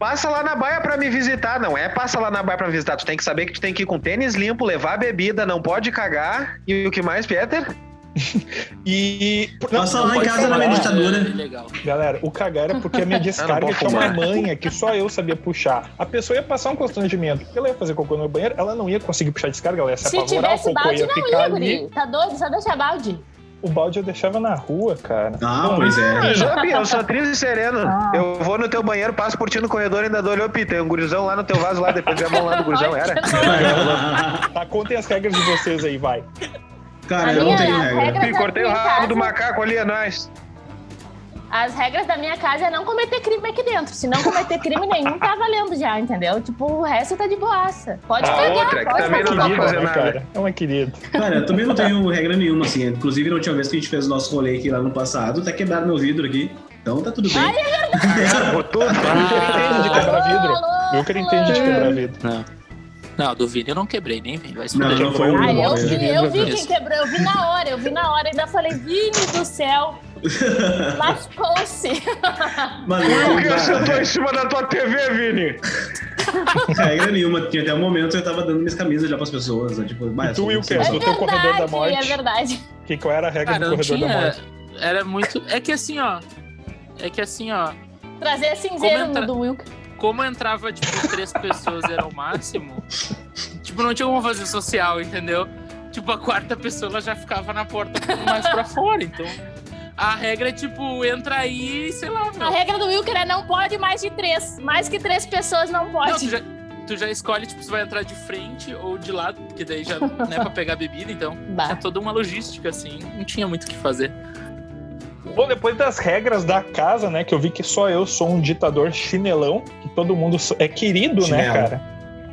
Passa lá na baia pra me visitar. Não é passa lá na baia pra me visitar. Tu tem que saber que tu tem que ir com tênis limpo, levar bebida, não pode cagar. E o que mais, Peter? E. Passa não lá em casa na minha ditadura. É legal. Galera, o cagar era porque a minha descarga tinha uma fumar. manha que só eu sabia puxar. A pessoa ia passar um constrangimento. Ela ia fazer cocô no banheiro, ela não ia conseguir puxar a descarga, ela ia se Se apavorar, o tivesse cocô balde, ia não ia, ali. Tá doido? Só deixa balde. O balde eu deixava na rua, cara. Ah, Não, pois é. Job, eu sou triste e sereno. Eu vou no teu banheiro, passo por ti no corredor e ainda dou olho, Pi, tem um gurizão lá no teu vaso lá, depois a mão lá do gurizão, era? Tá, contem as regras de vocês aí, vai. Cara, eu não tenho regra- regra. Cortei o rabo casa- do macaco ali, é nóis. As regras da minha casa é não cometer crime aqui dentro. Se não cometer crime nenhum, tá valendo já, entendeu? Tipo, o resto tá de boaça. Pode A cagar, outra, que pode também não dá fazer. pra fazer nada. cara? É uma querida. Cara, eu também não tenho regra nenhuma, assim. Inclusive, na última vez que a gente fez o nosso rolê aqui lá no passado, tá quebrado meu vidro aqui. Então tá tudo bem. Cagou tudo. O Wilker entende de quebrar vidro. O Wilker entende de quebrar vidro. Não. Não, do Vini eu não quebrei, nem. Vai se Não, não foi um Ah, eu golpe. vi, eu vi quem quebrou, eu vi na hora, eu vi na hora, ainda falei, Vini do céu, lascou-se. Mano, Por que você em cima da tua TV, Vini? regra nenhuma. Tinha até um momento eu tava dando minhas camisas já pras pessoas. né? Tipo, E tu, Wilker, É no teu corredor da verdade, morte, é verdade. que, qual era a regra Cara, do corredor da tinha. morte? Era muito. É que assim, ó. É que assim, ó. Trazer cinzeiro entra- no do Wilker. Como entrava, tipo, três pessoas era o máximo, tipo, não tinha como fazer social, entendeu? Tipo, a quarta pessoa ela já ficava na porta mais pra fora, então. A regra é, tipo, entra aí sei lá, A meu. regra do Wilker é não pode mais de três. Mais que três pessoas não Não, pode. tu já, tu já escolhe, tipo, se vai entrar de frente ou de lado, porque daí já, né, pra pegar bebida, então. Bah. Tinha toda uma logística, assim, não tinha muito o que fazer. Bom, depois das regras da casa, né, que eu vi que só eu sou um ditador chinelão, que todo mundo é querido, né, Chinelo. cara?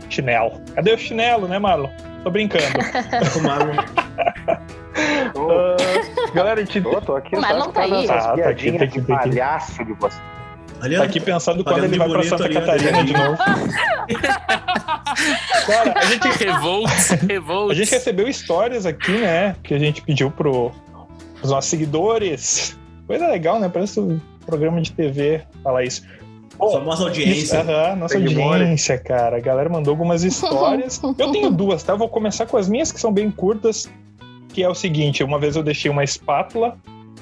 Chinelo. Cadê o chinelo, né, Marlon? Tô brincando. Ah, Galera, a gente Tô, tô aqui Mas só não tá aí. Ah, tá aqui, tá de tá aqui. palhaço de você. Tá aqui pensando quando ele vai pra Santa ali, ó. Catarina de novo. Cara, a gente, Revolt, a revolt. gente recebeu histórias aqui, né? Que a gente pediu pro, pros nossos seguidores. Coisa legal, né? Parece um programa de TV falar isso. Bom, Famosa Isso, audiência. aham, nossa Seguidores. audiência, cara. A galera mandou algumas histórias. Eu tenho duas, tá? Eu vou começar com as minhas, que são bem curtas. Que é o seguinte: uma vez eu deixei uma espátula,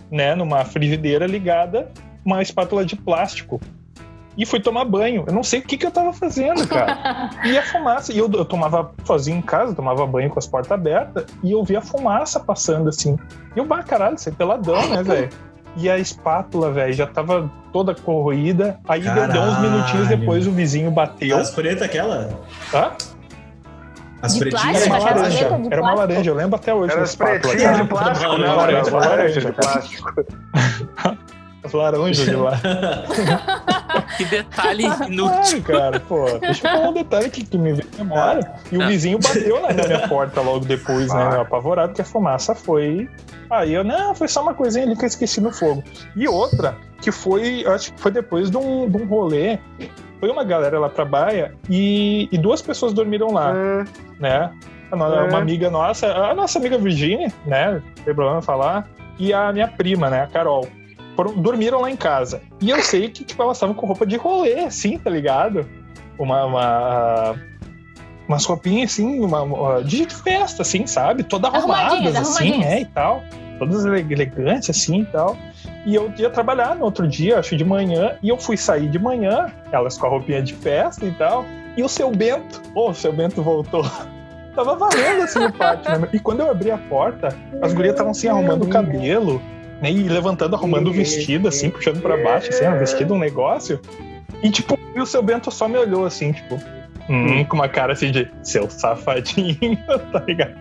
né, numa frigideira ligada, uma espátula de plástico. E fui tomar banho. Eu não sei o que, que eu tava fazendo, cara. E a fumaça. E eu, eu tomava sozinho em casa, tomava banho com as portas abertas, e eu via a fumaça passando assim. E eu, bah, caralho, isso é peladão, né, velho? E a espátula, velho, já tava toda corroída. Aí deu, deu uns Caralho. minutinhos depois, o vizinho bateu. As pretas aquela? Hã? As De pretinhas. Era uma Plástico, aquelas? aquelas laranja. Era uma laranja, eu lembro até hoje. Era as espátula, pretinhas de plástico, né? Laranja. laranja de plástico. As laranjas de lá. Que detalhe inútil. Claro, cara, pô. Deixa eu falar um detalhe que, que me veio na memória. E o Ah. vizinho bateu na na minha porta logo depois, né? Ah. Apavorado que a fumaça foi. Aí eu, não, foi só uma coisinha ali que eu esqueci no fogo. E outra, que foi, eu acho que foi depois de um, de um rolê. Foi uma galera lá pra Baia e, e duas pessoas dormiram lá, Hum, né? A no- É. Uma amiga nossa, a nossa amiga Virginia, né? Não tem problema falar. E a minha prima, né? A Carol. Foram, dormiram lá em casa. E eu sei que, tipo, elas estavam com roupa de rolê, assim, tá ligado? Uma. uma umas roupinhas assim, uma, uma- de festa, assim, sabe? Toda arrumadas, assim, arrumadinhas. é, e tal. Todas ele- elegantes, assim, e tal. E eu ia trabalhar no outro dia, acho de manhã, e eu fui sair de manhã, elas com a roupinha de festa e tal. E o seu Bento, ô, o seu Bento voltou. Tava varrendo assim no pátio, né? E quando eu abri a porta, as gurias estavam assim arrumando o cabelo, né? E levantando, arrumando o vestido, assim, puxando pra baixo, assim, um vestido, um negócio. E tipo, e o seu Bento só me olhou assim, tipo. Hum, com uma cara assim de seu safadinho, tá ligado?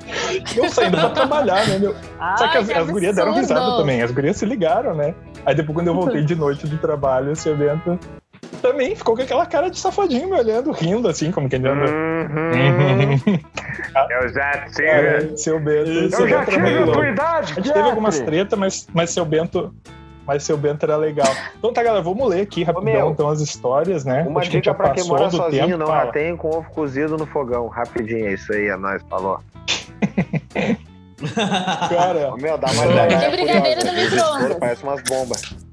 E eu saindo pra trabalhar, né, meu? Só que Ai, as, as gurias deram risada também, as gurias se ligaram, né? Aí depois, quando eu voltei de noite do trabalho, o seu Bento também ficou com aquela cara de safadinho me olhando, rindo, assim, como quem anda. uhum. Eu já tive. Cara, seu Bento. Eu seu já tive a tua idade, gente teve algumas tretas, mas, mas seu Bento. Mas seu Bento era legal. Então tá, galera, vamos ler aqui rapidão meu, então as histórias, né? Uma Acho que dica já pra quem mora sozinho, tempo, não fala. rateiem com ovo cozido no fogão. Rapidinho, é isso aí, é nóis, falou. Cara, meu, dá uma É. De brigadeiro curiosa. no micro-ondas. Parece umas bombas.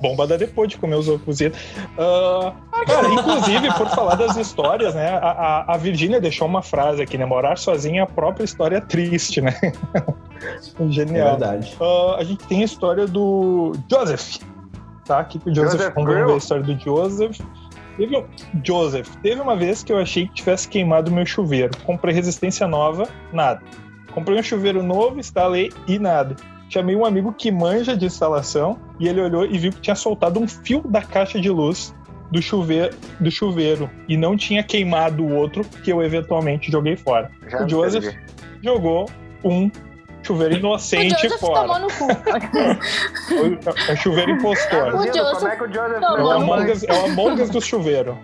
Bomba dá depois de comer os ovos cozidos. Ah, cara, inclusive, por falar das histórias, né? A, a, a Virgínia deixou uma frase aqui, né? Morar sozinha é a própria história triste, né? É Genial. verdade. Ah, a gente tem a história do Joseph. Tá? Aqui que o Joseph, Joseph vamos ver a história do Joseph. Teve, um- Joseph, teve uma vez que eu achei que tivesse queimado meu chuveiro. Comprei resistência nova, nada. Comprei um chuveiro novo, instalei e nada. Chamei um amigo que manja de instalação e ele olhou e viu que tinha soltado um fio da caixa de luz do chuveiro, do chuveiro e não tinha queimado o outro que eu eventualmente joguei fora. Já O Joseph perdi. jogou um chuveiro O inocente Joseph fora. tomou no cu. É o chuveiro impostor. O Como Joseph é que o Joseph É o tomou. Among Us, é o Among Us do chuveiro.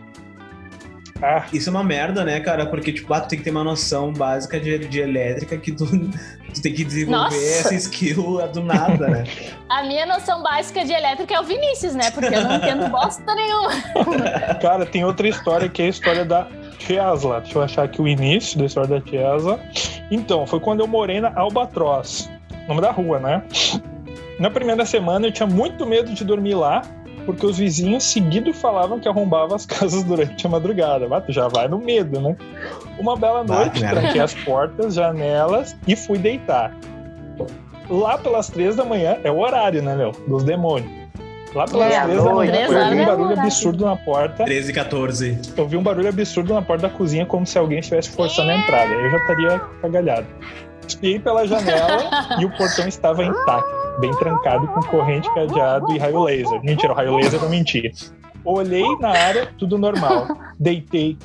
Ah, Isso é uma merda, né, cara? Porque, tipo, ah, tu tem que ter uma noção básica de, de elétrica que tu, tu tem que desenvolver Nossa. essa skill do nada, né? A minha noção básica de elétrica é o Vinícius, né? Porque eu não entendo bosta nenhuma. cara, tem outra história que é a história da Tesla. Deixa eu achar aqui o início da história da Tesla. Então, foi quando eu morei na Albatroz, nome da rua, né? Na primeira semana eu tinha muito medo de dormir lá, porque os vizinhos seguido falavam que arrombavam as casas durante a madrugada. Mas tu já vai no medo, né? Uma bela noite, merda. tranquei as portas, janelas e fui deitar. Lá pelas três da manhã, é o horário, né, meu? Dos demônios. Lá pelas É, três da manhã, três eu ouvi um é barulho absurdo na porta. 13 e 14. Eu vi um barulho absurdo na porta da cozinha, como se alguém estivesse forçando a entrada. Eu já estaria cagalhado. Espiei pela janela e o portão estava intacto, bem trancado, com corrente, cadeado e raio laser. Mentira, o raio laser não mentia. Olhei na área, tudo normal. Deitei,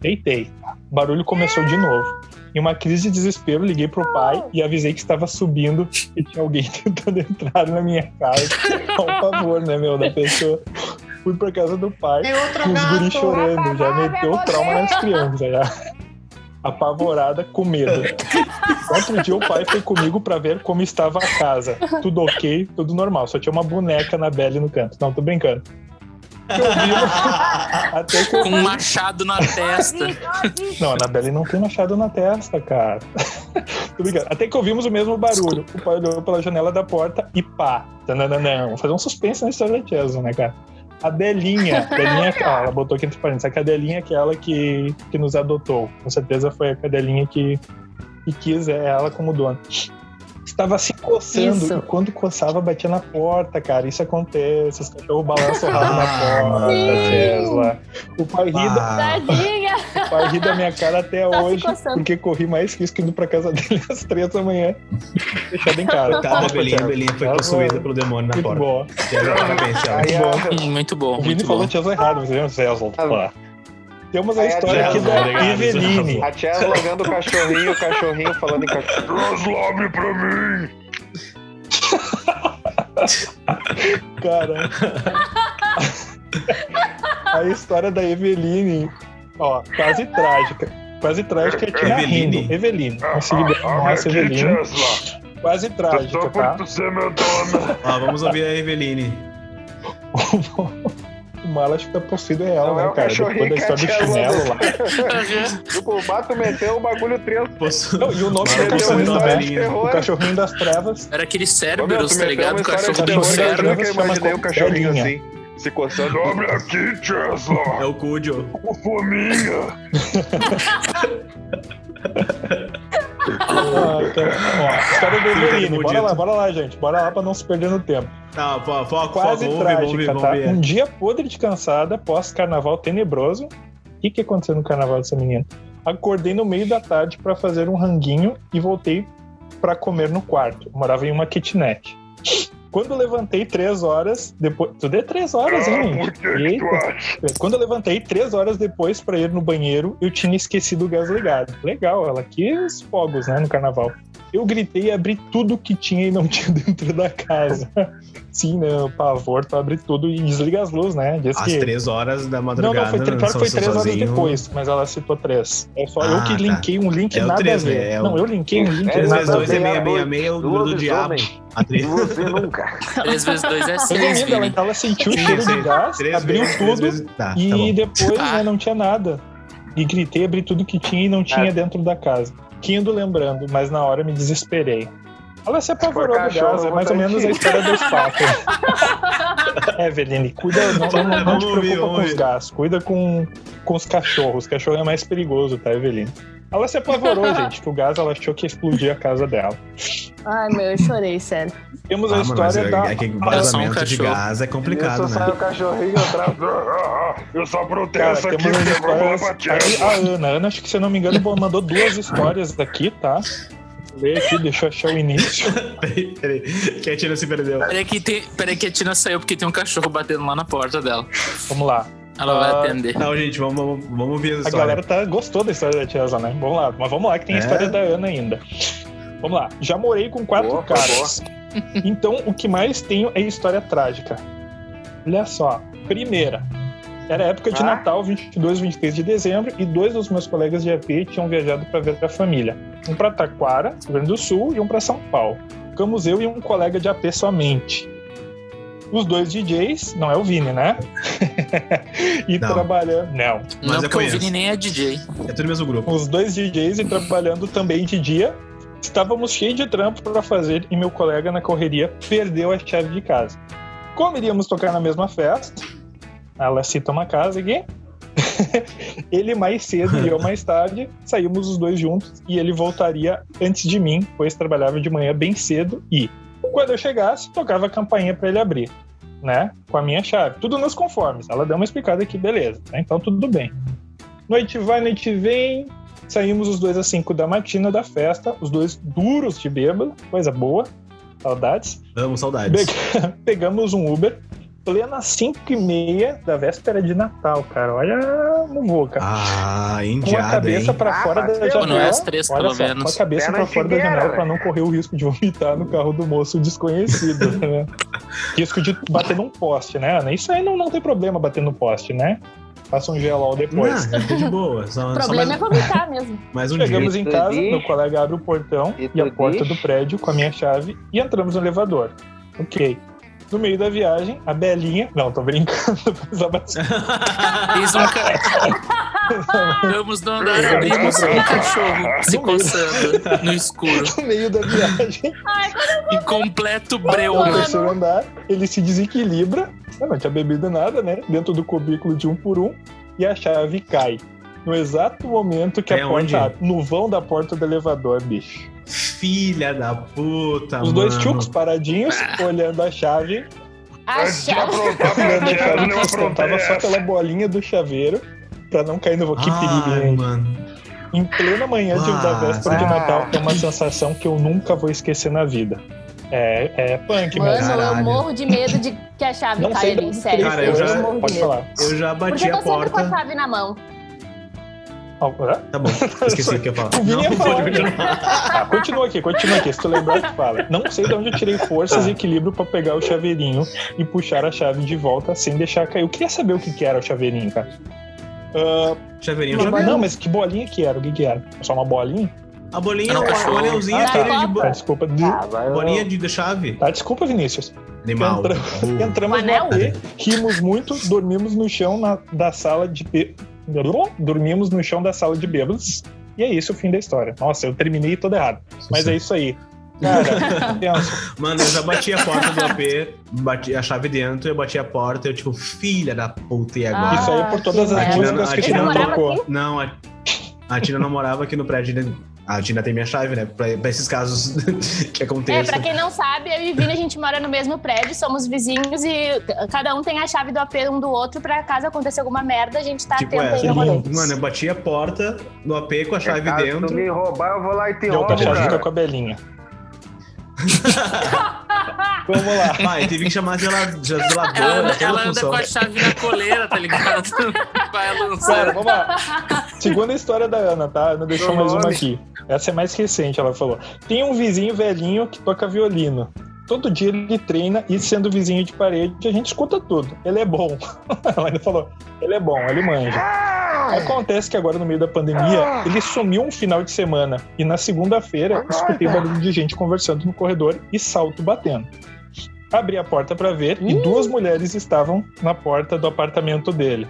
deitei. O barulho começou de novo. Em uma crise de desespero, liguei pro pai e avisei que estava subindo e tinha alguém tentando entrar na minha casa. Ao favor, né, meu, da pessoa. Fui pra casa do pai com os guris chorando, já meteu o trauma nas crianças já. Apavorada, com medo. Outro dia o pai foi comigo pra ver como estava a casa. Tudo ok, tudo normal. Só tinha uma boneca na Belle no canto. Não, tô brincando. Vi, até que eu Com um machado na testa. Não, a Anabelle não tem machado na testa, cara. Tô brincando. Até que ouvimos o mesmo barulho. O pai olhou pela janela da porta e pá. Tananana. Vamos fazer um suspense na história né, cara? A Delinha, Delinha, ó, ela botou aqui entre parênteses, a cadelinha é aquela que, que nos adotou. Com certeza foi a cadelinha que, que quis ela como dona. Estava se coçando Isso. e quando coçava batia na porta, cara. Isso acontece, os cachorros balançam o rabo na porta, Sim. Tesla. O pai ri da, Ah, Tadinha! o pai ri da minha cara até Tá hoje, porque corri mais risco indo pra casa dele às três da manhã. Fechado em casa. Coitada da Belinha, a Tesla. Belinha foi possuída pelo demônio na Muito porta. bom. Tiago, Parabéns, Tiago. Aí a, Hum, Muito bom, O Vini muito falou bom. Tesla errado, mas é Tesla. Temos a Aí a história aqui Tesla, da Eveline. a tia logando o cachorrinho, o cachorrinho falando em cachorro. Translame pra mim! Cara. a história da Eveline, ó, quase trágica. Quase trágica é a tia Eveline? rindo. Eveline. Consegui ver a nossa Eveline. Quase trágica, tá? Ó, vamos ouvir a Eveline. Acho que tá possuído é ela, Não é né, o cara? cachorrinho Depois da história do chinelo lá. Tipo, o mato meteu o bagulho três. Posso... Não, e o nome do cachorrinho, terror. O cachorrinho das trevas. Era aquele Cerberus, tu tá ligado? O cachorro cachorrinho terror, bem eu Cerberus. nunca imaginei o cachorrinho assim, se coçando. aqui, Tesla! É o Cujo. Ah, cara. Ó, história do Fica Eveline. Bora lá, bora lá, gente. Bora lá pra não se perder no tempo. Tá, fo- foco, Quase foco. Trágica, tá? Um dia podre de cansada, pós-carnaval tenebroso. O que, que aconteceu no carnaval dessa menina? Acordei no meio da tarde pra fazer um ranguinho e voltei pra comer no quarto. Eu morava em uma kitnet. Quando eu levantei três horas depois. Tudo é três horas, hein? Eita. Quando eu levantei três horas depois pra ir no banheiro, eu tinha esquecido o gás ligado. Legal, ela quis fogos, né, no carnaval. Eu gritei e abri tudo que tinha e não tinha dentro da casa. Sim, né, o pavor, tu abre tudo e desliga as luzes, né? Diz Às que... três horas da Não, madrugada. não, foi, tre- claro que foi três horas sozinho. depois, mas ela citou três. É só eu Ah, que tá. linkei um link É nada três, a ver. né? É o- Não, eu linkei um link Três nada vezes dois é meia, meia, meia, o número do diabo. A três. Nunca. 3 vezes 2 é 6, Resumindo, ela, ela sentiu o cheiro de gás, Três abriu três tudo Tá, e tá bom. depois né, não tinha nada. E gritei, abri tudo que tinha e não tinha dentro da casa. Quindo lembrando, mas na hora me desesperei. Ela se apavorou do gás, é mais ou menos a história dos papos. É, Eveline, cuida, não, não, não, não te preocupa com os gás, cuida com, com os cachorros. O cachorro é mais perigoso, tá, Eveline? Ela se apavorou, gente, que o gás ela achou que ia explodir a casa dela. Ai, meu, eu chorei, sério. Temos Ah, a história mas da. é que só um vazamento de gás é complicado, Isso sai né? o cachorrinho atrás. Eu só protesto aqui, temos histórias... Aí, a Ana, a Ana, acho que se eu não me engano, mandou duas histórias aqui, tá? Ler aqui, deixa eu achar o início. Peraí, peraí. Que a Tina se perdeu. Peraí que, tem, peraí que a Tina saiu porque tem um cachorro batendo lá na porta dela. Vamos lá. Ela Ah, vai atender. Não, gente, vamos, vamos, ouvir a A história. galera tá, gostou da história da Tiaza, né? Vamos lá, mas vamos lá que tem a É? história da Ana ainda. Vamos lá. Já morei com quatro Boa, caras. Então, o que mais tenho é história trágica. Olha só. Primeira. Era época de Ah. Natal, 22 e 23 de dezembro, e dois dos meus colegas de AP tinham viajado para ver a família. Um para Taquara, Rio Grande do Sul, e um para São Paulo. Ficamos eu e um colega de AP somente. Os dois DJs, não é o Vini, né? e Não. trabalhando. Não. Mas Não, porque o. Vini nem é DJ. É tudo mesmo grupo. os dois DJs e trabalhando também de dia. Estávamos cheios de trampo para fazer e meu colega na correria perdeu a chave de casa. Como iríamos tocar na mesma festa, ela cita uma casa aqui. ele mais cedo e eu mais tarde, saímos os dois juntos e ele voltaria antes de mim, pois trabalhava de manhã bem cedo e, quando eu chegasse, tocava a campainha para ele abrir, né? Com a minha chave. Tudo nos conformes. Ela deu uma explicada aqui, beleza. né? Então tudo bem. Noite vai, noite vem. Saímos os dois às 5 da matina da festa, os dois duros de bêbado, coisa boa, saudades. Amo saudades. Pega- Pegamos um Uber, plena 5 e meia da véspera de Natal, cara. Olha no cara. Ah, com a cabeça pra Ah, fora da janela. Não é às três, pelo só, menos. Com a cabeça pra fora da janela pra velho. não correr o risco de vomitar no carro do moço desconhecido, né? Risco de bater num poste, né, Ana? Isso aí não, não tem problema bater no poste, né? Faça um gelol depois. Não, tô de boa. Só, O só problema mais, é vomitar mesmo. mais um Chegamos dia. em casa, diz? meu colega abre o portão E e, a porta diz? do prédio com a minha chave e entramos no elevador. Ok. No meio da viagem, a Belinha. Não, tô brincando. precisava- Eis um ca... Vamos no andar, abrimos um cachorro se coçando no escuro. no meio da viagem, Em completo breu. no terceiro andar, ele se desequilibra. Eu não tinha bebido nada, né? Dentro do cubículo de um por um. E a chave cai. No exato momento que Cai a porta abre. No vão da porta do elevador, bicho. Filha da puta, Os dois mano. tchucos paradinhos, olhando a chave. A chave. Olhando a chave que descontava só pela bolinha do chaveiro. Pra não cair no vão. Que perigo, gente. mano. Em plena manhã de, da Ah, véspera de ah. Natal, é uma sensação que eu nunca vou esquecer na vida. É, é punk Mano, mesmo. eu Caralho. morro de medo de que a chave Não caia de ali, sério. Cara, eu eu já- de falar. Eu já Porque bati eu a tô sempre com a porta. chave na mão. Ah? Tá bom, esqueci o que eu ia falar. O Vini ia Não, falar. pode continuar. Ah, continua aqui, continua aqui. Se tu lembrar, tu fala. Não sei de onde eu tirei forças Tá. e equilíbrio pra pegar o chaveirinho e puxar a chave de volta sem deixar cair. Eu queria saber o que, que era o chaveirinho, cara. Ah, Chaveirinho, não, chaveirinho. mas que bolinha que era? O que, que era? Só uma bolinha? A bolinha, um o anelzinho, Ah, tá. aquele de Ah, desculpa. De... Ah, bolinha de, de chave. Tá, desculpa, Vinícius. Animal. Entra-. Entramos no? AP, rimos muito, dormimos no chão na- da sala de Dormimos no chão da sala de bêbados. E é isso o fim da história. Nossa, eu terminei todo errado. Mas é isso aí. Cara. Mano, eu já bati a porta do AP, bati a chave dentro, eu bati a porta, eu tipo, filha da puta, e agora? Isso aí é por todas as merda. músicas que A Tina tocou. aqui? Não, a, a Tina não morava aqui no prédio. A Tina tem minha chave, né? Pra, pra esses casos que É, acontecem. pra quem não sabe, eu e Vini, a gente mora no mesmo prédio, somos vizinhos e cada um tem a chave do AP um do outro pra caso aconteça alguma merda, a gente tá Tipo atento aí essa. no. Mano, eu bati a porta no AP com a chave Caso dentro. tu me roubar, eu vou lá e te outra roubo, chave fica cara. com a Belinha. Vamos lá. Pai, teve que chamar a gela- geladora, Ela, ela anda função. com a chave na coleira, tá ligado? Vai Cara, lançando. vamos lá. Segunda história da Ana, tá? Ana deixou mais uma aqui. Essa é mais recente, ela falou. Tem um vizinho velhinho que toca violino. Todo dia ele treina e sendo vizinho de parede, a gente escuta tudo. Ele é bom. Ela ainda falou, ele é bom, ele manja. Acontece que agora, no meio da pandemia, ele sumiu um final de semana. E na segunda-feira, escutei barulho de gente conversando no corredor e salto batendo. Abri a porta pra ver e duas mulheres estavam na porta do apartamento dele.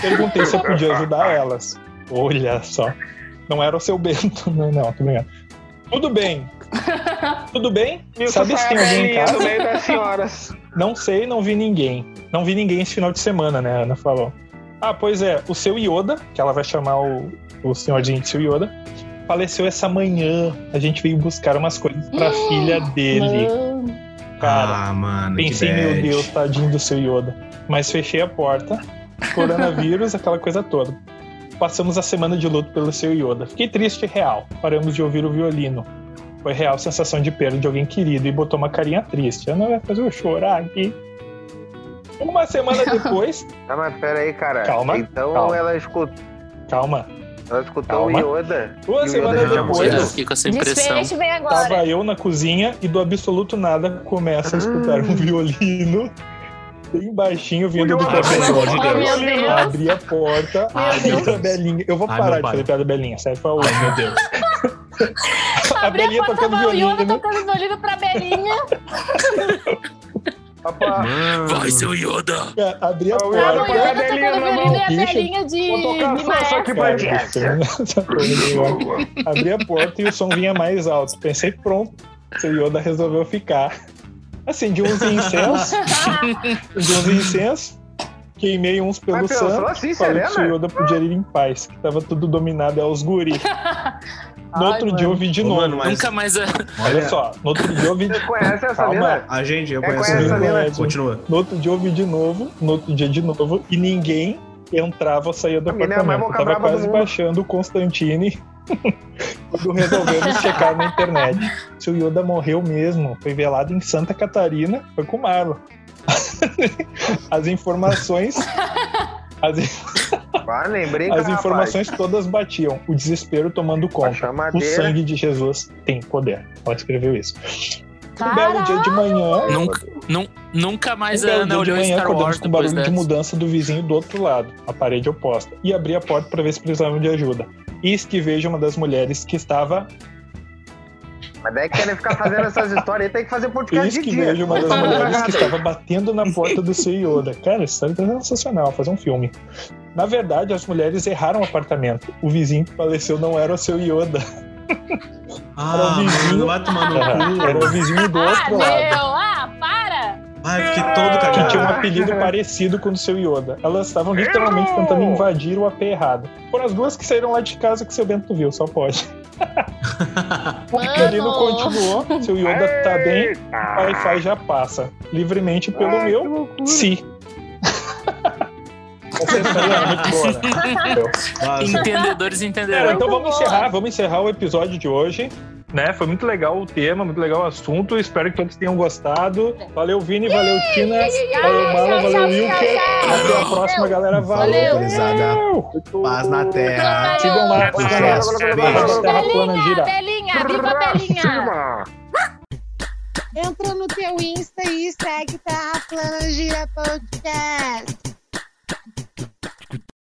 Perguntei se eu podia ajudar elas. Olha só. Não era o seu Bento, não, não, tô brincando. Tudo bem. Tudo bem? Isso Sabe se tem alguém em casa? no meio das senhoras. Não sei, não vi ninguém. Não vi ninguém esse final de semana, né? A Ana falou. Ah, pois é, o seu Yoda, que ela vai chamar o, o senhorzinho de seu Yoda, faleceu essa manhã. A gente veio buscar umas coisas pra filha dele. Mano. Cara, ah, mano, pensei, que meu. Deus, tadinho do seu Yoda. Mas fechei a porta, coronavírus, aquela coisa toda. Passamos a semana de luto pelo seu Yoda. Fiquei triste e real. Paramos de ouvir o violino. Foi real sensação de perda de alguém querido e botou uma carinha triste. Ana vai fazer eu chorar aqui. Uma semana depois, Não, mas pera aí, cara. Calma, Então calma. ela escutou, calma. ela escutou Calma. o Yoda. Uma o semana Yoda Não, depois, eu fiquei com essa impressão. Desfecho vem agora. Tava eu na cozinha e do absoluto nada começa a escutar um violino bem baixinho vindo do corredor. pelo amor de Oh, Deus. Abri a porta, abri pra Deus. Belinha. Eu vou Ai, parar de fazer piada Belinha, sério, foi Ai, meu Deus. a Abri a Belinha porta tocando violino. tocando violino pra Belinha. Vai, seu Yoda! É, Abri a porta. Ah, o a Yoda Belinha tocando na violino e a. Belinha de, Vou tocar só Abri a porta e o som vinha mais alto. Pensei, pronto, seu Yoda resolveu ficar. Acendi uns incensos, acendi uns incensos, queimei uns pelo Mas santo. assim, Falei que o? Yoda podia ir em paz, que tava tudo dominado aos guri. No Ai, outro mano. dia eu vi de novo. mano, mas- Nunca mais. é- Olha só, no outro dia eu vi de Você conhece essa Calma. mina? A gente, eu É, conheço. conhece a a mina. mina? Continua. No outro dia eu vi de novo, no outro dia de novo, e ninguém entrava ou saía do A é a apartamento. Eu boca tava quase baixando o Constantine quando resolvemos checar na internet. Se o Yoda morreu mesmo, foi velado em Santa Catarina, foi com o Marlon. As informações. As, Ah, brinca, as rapaz. informações todas batiam, o desespero tomando conta. O sangue de Jesus tem poder. Ela escreveu isso. Um belo dia de manhã, Nunca, nun- Nunca mais Um a belo Ana de olhou manhã Star acordamos Wars com barulho de dessa. mudança do vizinho do outro lado, a parede oposta, e abri a porta para ver se precisavam de ajuda. Eis que vejo uma das mulheres que estava. Mas daí querem ficar fazendo essas histórias aí, tem que fazer podcast Eis de que dia. vejo uma das mulheres que estava batendo na porta do seu Yoda. Cara, essa história tá sensacional, fazer um filme. Na verdade, as mulheres erraram o apartamento. O vizinho que faleceu não era o seu Yoda. Ah, Era o vizinho. mano, vai tomar no cu. Era o vizinho do Ah, outro meu! Ah! Ai, fiquei todo Que cagado. tinha um apelido parecido com o do seu Yoda. Elas estavam literalmente tentando invadir o AP errado. Foram as duas que saíram lá de casa que seu Bento viu, só pode. O pequenino Mano. continuou. Seu Yoda tá bem, o Wi-Fi já passa. Livremente pelo Ai, que meu loucura. si. Essa história é muito boa, né? Entendedores Cara, entenderão. então vamos encerrar, vamos encerrar o episódio de hoje. Né? Foi muito legal o tema, muito legal o assunto. Espero que todos tenham gostado. Valeu, Vini, valeu, Tina. Valeu, Mala, valeu, Wilker. Até a próxima, galera. Valeu. Gurizada. Paz na terra. Sigam lá, Terra Plana Belinha, Gira. Belinha, viva Belinha! Entra no teu Insta e segue Terra Plana Gira Podcast.